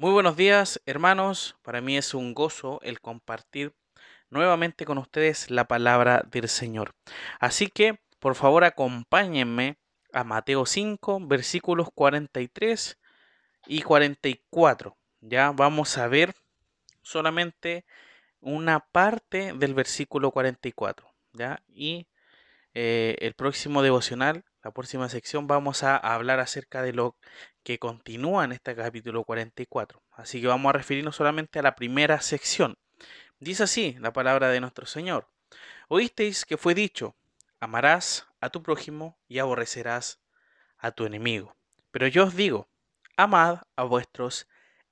Muy buenos días, hermanos. Para mí es un gozo el compartir nuevamente con ustedes la palabra del Señor. Así que, por favor, acompáñenme a Mateo 5, versículos 43 y 44. Ya vamos a ver solamente una parte del versículo 44. ¿ya? Y eh, el próximo devocional, la próxima sección, vamos a hablar acerca de lo que continúa en este capítulo 44. Así que vamos a referirnos solamente a la primera sección. Dice así la palabra de nuestro Señor. Oísteis que fue dicho, amarás a tu prójimo y aborrecerás a tu enemigo. Pero yo os digo, amad a vuestros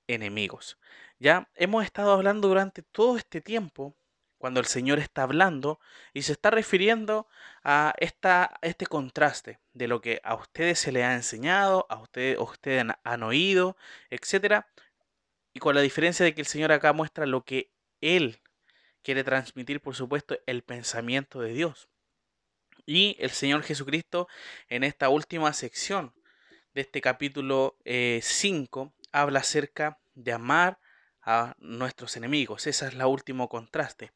enemigos. Ya hemos estado hablando durante todo este tiempo cuando el Señor está hablando y se está refiriendo a esta, este contraste de lo que a ustedes se les ha enseñado, a ustedes, ustedes han, oído, etc. Y con la diferencia de que el Señor acá muestra lo que Él quiere transmitir, por supuesto, el pensamiento de Dios. Y el Señor Jesucristo en esta última sección de este capítulo 5 eh, habla acerca de amar a nuestros enemigos. Ese es el último contraste.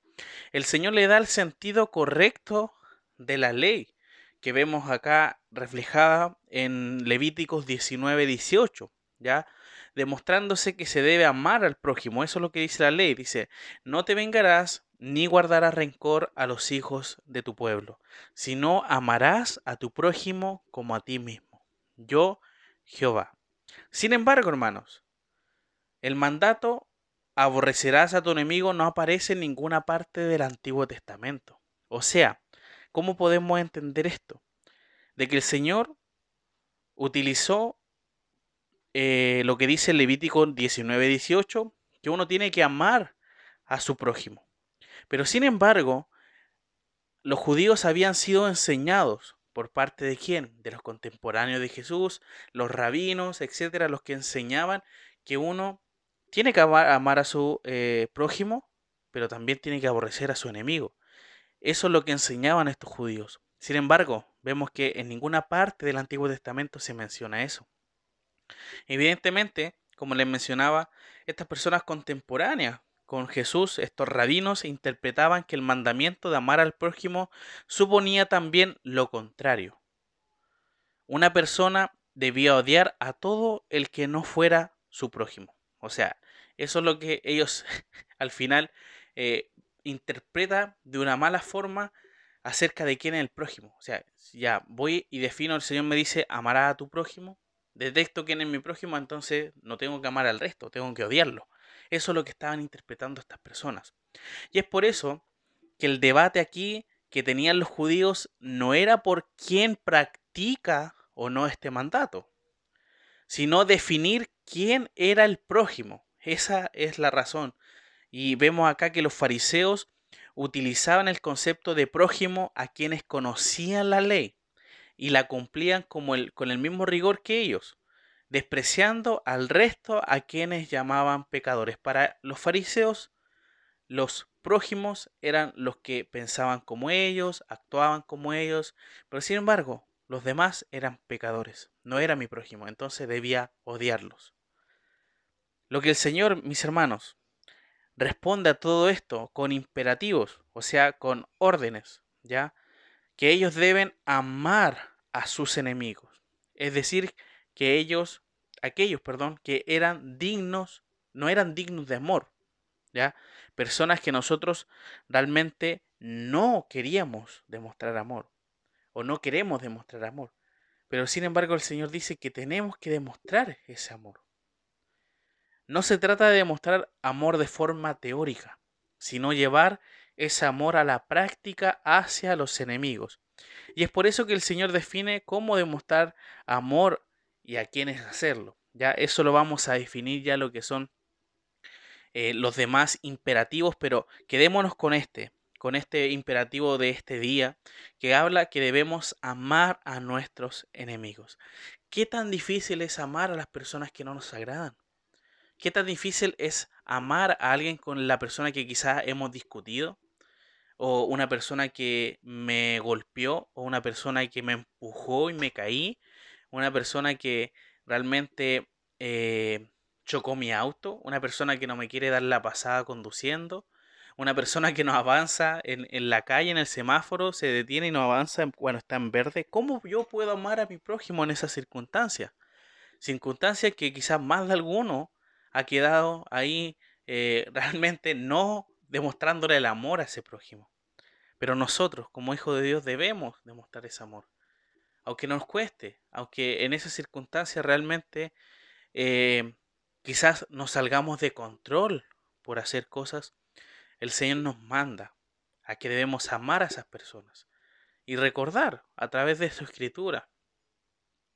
El Señor le da el sentido correcto de la ley que vemos acá reflejada en Levíticos 19, 18, ¿ya? Demostrándose que se debe amar al prójimo. Eso es lo que dice la ley. Dice, no te vengarás ni guardarás rencor a los hijos de tu pueblo, sino amarás a tu prójimo como a ti mismo. Yo, Jehová. Sin embargo, hermanos, el mandato aborrecerás a tu enemigo no aparece en ninguna parte del Antiguo Testamento. O sea, ¿cómo podemos entender esto? De que el Señor utilizó eh, lo que dice Levítico 19-18, que uno tiene que amar a su prójimo. Pero sin embargo, los judíos habían sido enseñados por parte de quién? De los contemporáneos de Jesús, los rabinos, etcétera, los que enseñaban que uno tiene que amar, a su eh, prójimo, pero también tiene que aborrecer a su enemigo. Eso es lo que enseñaban estos judíos. Sin embargo, vemos que en ninguna parte del Antiguo Testamento se menciona eso. Evidentemente, como les mencionaba, estas personas contemporáneas con Jesús, estos rabinos, interpretaban que el mandamiento de amar al prójimo suponía también lo contrario. Una persona debía odiar a todo el que no fuera su prójimo. O sea, eso es lo que ellos al final eh, interpretan de una mala forma acerca de quién es el prójimo. O sea, ya voy y defino, el Señor me dice, amarás a tu prójimo, detecto quién es mi prójimo, entonces no tengo que amar al resto, tengo que odiarlo. Eso es lo que estaban interpretando estas personas. Y es por eso que el debate aquí que tenían los judíos no era por quién practica o no este mandato, sino definir quién era el prójimo. Esa es la razón. Y vemos acá que los fariseos utilizaban el concepto de prójimo a quienes conocían la ley y la cumplían como el, con el mismo rigor que ellos, despreciando al resto a quienes llamaban pecadores. Para los fariseos, los prójimos eran los que pensaban como ellos, actuaban como ellos, pero sin embargo, los demás eran pecadores, no era mi prójimo, entonces debía odiarlos. Lo que el Señor, mis hermanos, responde a todo esto con imperativos, o sea, con órdenes, ¿ya? Que ellos deben amar a sus enemigos. Es decir, que ellos, aquellos, perdón, que eran dignos, no eran dignos de amor, ¿ya? Personas que nosotros realmente no queríamos demostrar amor o no queremos demostrar amor. Pero sin embargo el Señor dice que tenemos que demostrar ese amor. No se trata de demostrar amor de forma teórica, sino llevar ese amor a la práctica hacia los enemigos. Y es por eso que el Señor define cómo demostrar amor y a quiénes hacerlo. Ya eso lo vamos a definir ya lo que son eh, los demás imperativos, pero quedémonos con este con este imperativo de este día que habla que debemos amar a nuestros enemigos. ¿Qué tan difícil es amar a las personas que no nos agradan? ¿Qué tan difícil es amar a alguien con la persona que quizás hemos discutido? ¿O una persona que me golpeó? ¿O una persona que me empujó y me caí? ¿Una persona que realmente eh, chocó mi auto, una persona que no me quiere dar la pasada conduciendo, una persona que no avanza en, en, la calle, en el semáforo, se detiene y no avanza cuando está en verde. ¿Cómo yo puedo amar a mi prójimo en esas circunstancias? Circunstancias que quizás más de alguno ha quedado ahí eh, realmente no demostrándole el amor a ese prójimo. Pero nosotros, como hijos de Dios, debemos demostrar ese amor. Aunque nos cueste, aunque en esas circunstancias realmente eh, quizás nos salgamos de control por hacer cosas, el Señor nos manda a que debemos amar a esas personas y recordar a través de su escritura,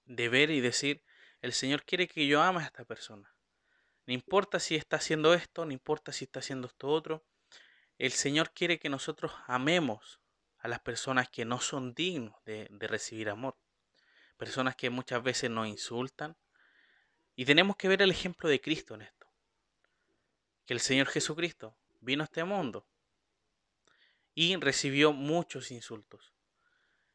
de ver y decir, el Señor quiere que yo ame a esta persona. No importa si está haciendo esto, no importa si está haciendo esto otro. El Señor quiere que nosotros amemos a las personas que no son dignos de, de recibir amor. Personas que muchas veces nos insultan. Y tenemos que ver el ejemplo de Cristo en esto. Que el Señor Jesucristo vino a este mundo y recibió muchos insultos.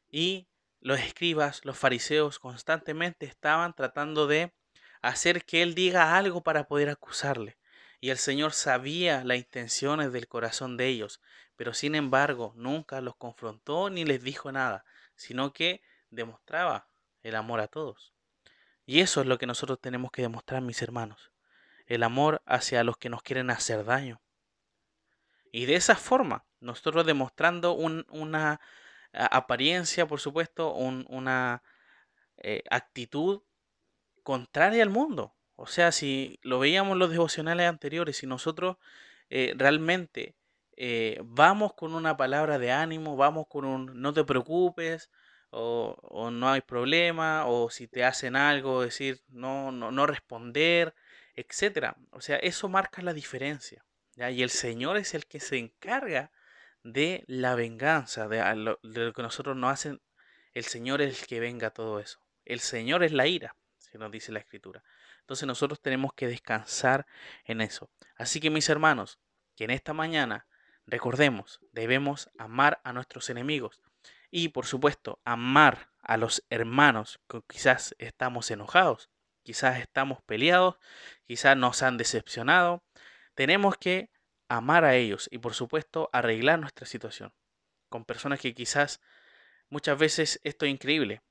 Y los escribas, los fariseos constantemente estaban tratando de hacer que él diga algo para poder acusarle. Y el Señor sabía las intenciones del corazón de ellos, pero sin embargo nunca los confrontó ni les dijo nada, sino que demostraba el amor a todos. Y eso es lo que nosotros tenemos que demostrar, mis hermanos, el amor hacia los que nos quieren hacer daño. Y de esa forma, nosotros demostrando una apariencia, por supuesto, una eh, actitud contraria al mundo. O sea, si lo veíamos en los devocionales anteriores, si nosotros eh, realmente eh, vamos con una palabra de ánimo, vamos con un no te preocupes, o, no hay problema, o si te hacen algo, decir no, no, no responder, etcétera. O sea, eso marca la diferencia. Y el Señor es el que se encarga de la venganza, de, lo que nosotros nos hacen. El Señor es el que venga todo eso. El Señor es la ira que nos dice la escritura. Entonces nosotros tenemos que descansar en eso. Así que mis hermanos, que en esta mañana recordemos, debemos amar a nuestros enemigos y por supuesto amar a los hermanos que quizás estamos enojados, quizás estamos peleados, quizás nos han decepcionado. Tenemos que amar a ellos y por supuesto arreglar nuestra situación con personas que quizás muchas veces esto es increíble.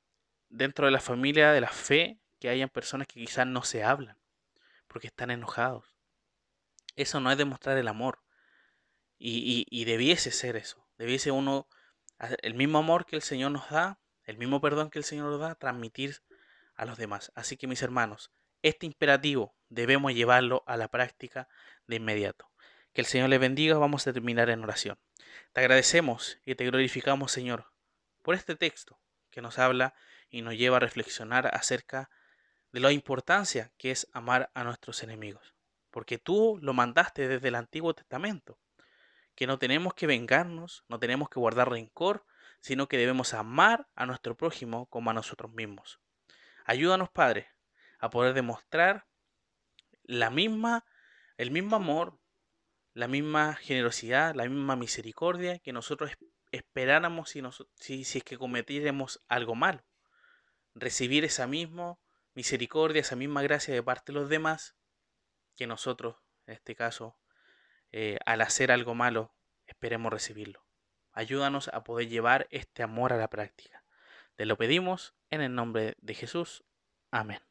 Dentro de la familia de la fe que hayan personas que quizás no se hablan porque están enojados. Eso no es demostrar el amor. Y, y, debiese ser eso. Debiese uno, el mismo amor que el Señor nos da, el mismo perdón que el Señor nos da, transmitir a los demás. Así que mis hermanos, este imperativo debemos llevarlo a la práctica de inmediato. Que el Señor les bendiga. Vamos a terminar en oración. Te agradecemos y te glorificamos, Señor, por este texto que nos habla y nos lleva a reflexionar acerca de la importancia que es amar a nuestros enemigos. Porque tú lo mandaste desde el Antiguo Testamento, que no tenemos que vengarnos, no tenemos que guardar rencor, sino que debemos amar a nuestro prójimo como a nosotros mismos. Ayúdanos, Padre, a poder demostrar la misma, el mismo amor, la misma generosidad, la misma misericordia que nosotros esperáramos si, si, si es que cometiéramos algo malo. Recibir esa misma misericordia, esa misma gracia de parte de los demás, que nosotros, en este caso, eh, al hacer algo malo, esperemos recibirlo. Ayúdanos a poder llevar este amor a la práctica. Te lo pedimos en el nombre de Jesús. Amén.